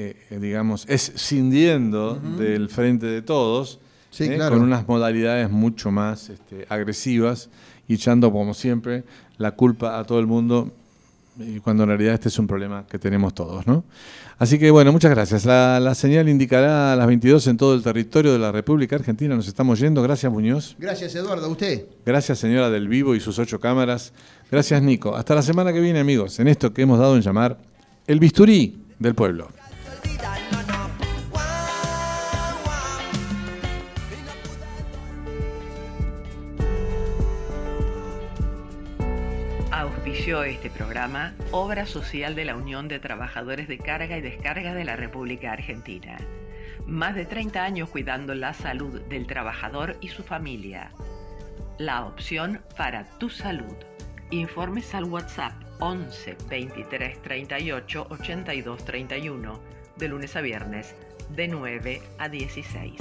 eh, eh, digamos, escindiendo del frente de todos, Sí, eh, claro. con unas modalidades mucho más este, agresivas y echando, como siempre, la culpa a todo el mundo, cuando en realidad este es un problema que tenemos todos, ¿no? Así que bueno, muchas gracias. La, la señal indicará a las 22 en todo el territorio de la República Argentina. Nos estamos yendo. Gracias, Muñoz. Gracias, Eduardo. A usted. Gracias, señora del Vivo y sus ocho cámaras. Gracias, Nico. Hasta la semana que viene, amigos, en esto que hemos dado en llamar el bisturí del pueblo. Auspició este programa Obra Social de la Unión de Trabajadores de Carga y Descarga de la República Argentina. Más de 30 años cuidando la salud del trabajador y su familia. La opción para tu salud. Informes al WhatsApp 11 23 38 82 31 de lunes a viernes de 9 a 16.